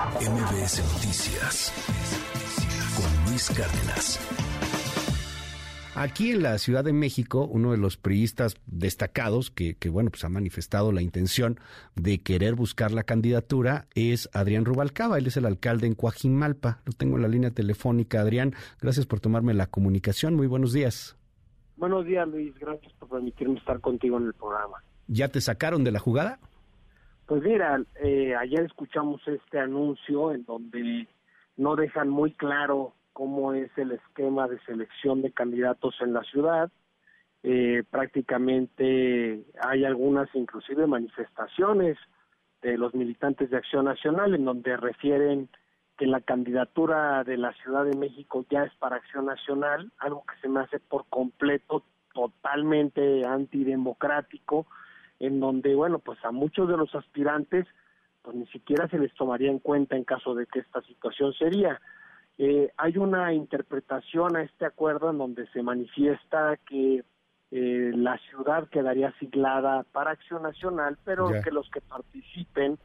MBS Noticias con Luis Cárdenas. Aquí en la Ciudad de México, uno de los priistas destacados que, bueno, pues ha manifestado la intención de querer buscar la candidatura es Adrián Rubalcaba. Él es el alcalde en Coajimalpa. Lo tengo en la línea telefónica. Adrián, gracias por tomarme la comunicación. Muy buenos días. Buenos días, Luis. Gracias por permitirme estar contigo en el programa. ¿Ya te sacaron de la jugada? Pues mira, eh, ayer escuchamos este anuncio en donde no dejan muy claro cómo es el esquema de selección de candidatos en la ciudad. Eh, prácticamente hay algunas inclusive manifestaciones de los militantes de Acción Nacional en donde refieren que la candidatura de la Ciudad de México ya es para Acción Nacional, algo que se me hace por completo totalmente antidemocrático en donde, bueno, pues a muchos de los aspirantes, pues ni siquiera se les tomaría en cuenta en caso de que esta situación sería. Eh, hay una interpretación a este acuerdo en donde se manifiesta que eh, la ciudad quedaría asignada para Acción Nacional, pero que los que participen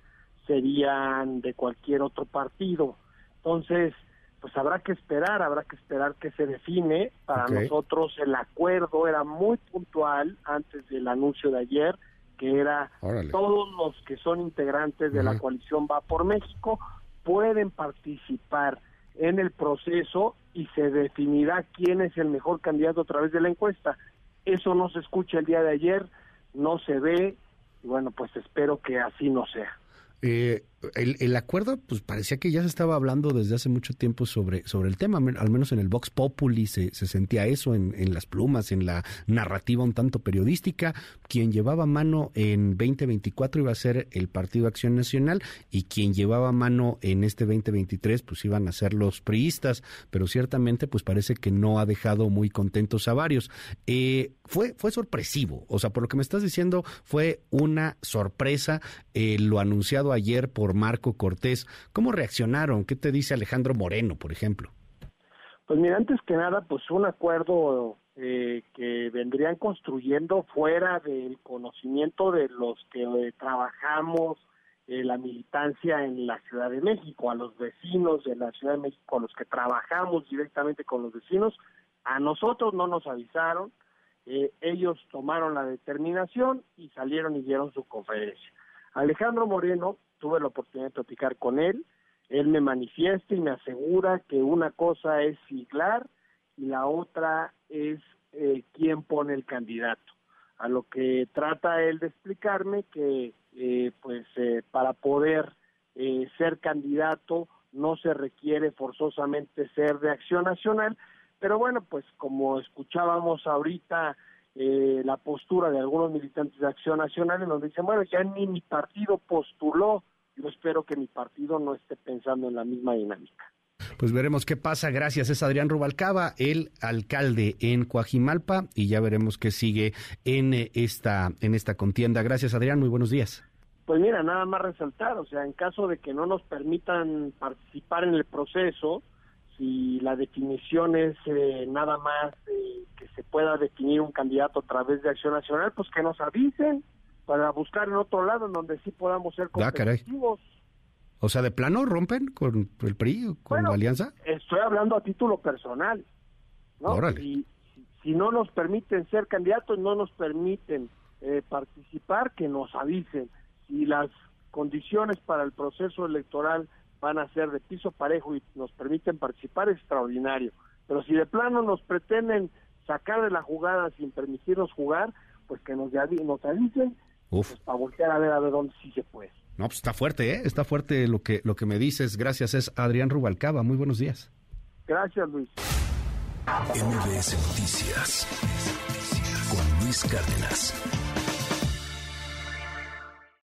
serían de cualquier otro partido. Entonces, pues habrá que esperar, habrá que esperar que se define. Para nosotros el acuerdo era muy puntual antes del anuncio de ayer que era todos los que son integrantes de la coalición Va por México pueden participar en el proceso y se definirá quién es el mejor candidato a través de la encuesta. Eso no se escucha el día de ayer, no se ve, y bueno, pues espero que así no sea. Eh, el, acuerdo, pues parecía que ya se estaba hablando desde hace mucho tiempo sobre, sobre el tema, al menos en el Vox Populi se, se sentía eso en, en, las plumas, en la narrativa un tanto periodística. Quien llevaba mano en 2024 iba a ser el Partido Acción Nacional y quien llevaba mano en este 2023 pues iban a ser los priistas, pero ciertamente pues parece que no ha dejado muy contentos a varios. Eh, fue, fue sorpresivo, o sea, por lo que me estás diciendo fue una sorpresa eh, lo anunciado ayer por Marco Cortés. ¿Cómo reaccionaron? ¿Qué te dice Alejandro Moreno, por ejemplo? Pues mira, antes que nada, pues un acuerdo eh, que vendrían construyendo fuera del conocimiento de los que eh, trabajamos eh, la militancia en la Ciudad de México, a los vecinos de la Ciudad de México, a los que trabajamos directamente con los vecinos, a nosotros no nos avisaron, ellos tomaron la determinación y salieron y dieron su conferencia. Alejandro Moreno tuve la oportunidad de platicar con él, él me manifiesta y me asegura que una cosa es siglar y la otra es eh, quién pone el candidato. A lo que trata él de explicarme que eh, pues eh, para poder eh, ser candidato no se requiere forzosamente ser de acción nacional, pero bueno, pues como escuchábamos ahorita eh, la postura de algunos militantes de Acción Nacional en donde dicen, bueno, ya ni mi partido postuló, yo espero que mi partido no esté pensando en la misma dinámica. Pues veremos qué pasa. Gracias. Es Adrián Rubalcaba, el alcalde en Coajimalpa, y ya veremos qué sigue en esta, en esta contienda. Gracias, Adrián. Muy buenos días. Pues mira, nada más resaltar, o sea, en caso de que no nos permitan participar en el proceso, si la definición es eh, nada más que se pueda definir un candidato a través de Acción Nacional, pues que nos avisen para buscar en otro lado en donde sí podamos ser ah, competitivos. o sea, ¿de plano rompen con el PRI, con la Alianza? Estoy hablando a título personal. ¿no? Si, si, no nos permiten ser candidatos, no nos permiten eh, participar, que nos avisen. Si las condiciones para el proceso electoral van a ser de piso parejo y nos permiten participar, es extraordinario. Pero si de plano nos pretenden sacar de la jugada sin permitirnos jugar, pues que nos, nos avisen pues, para voltear a ver a ver dónde sí se puede. No, pues está fuerte, ¿eh? Está fuerte lo que, lo que me dices. Gracias, es Adrián Rubalcaba. Muy buenos días. Gracias, Luis. MBS Noticias con Luis Cárdenas.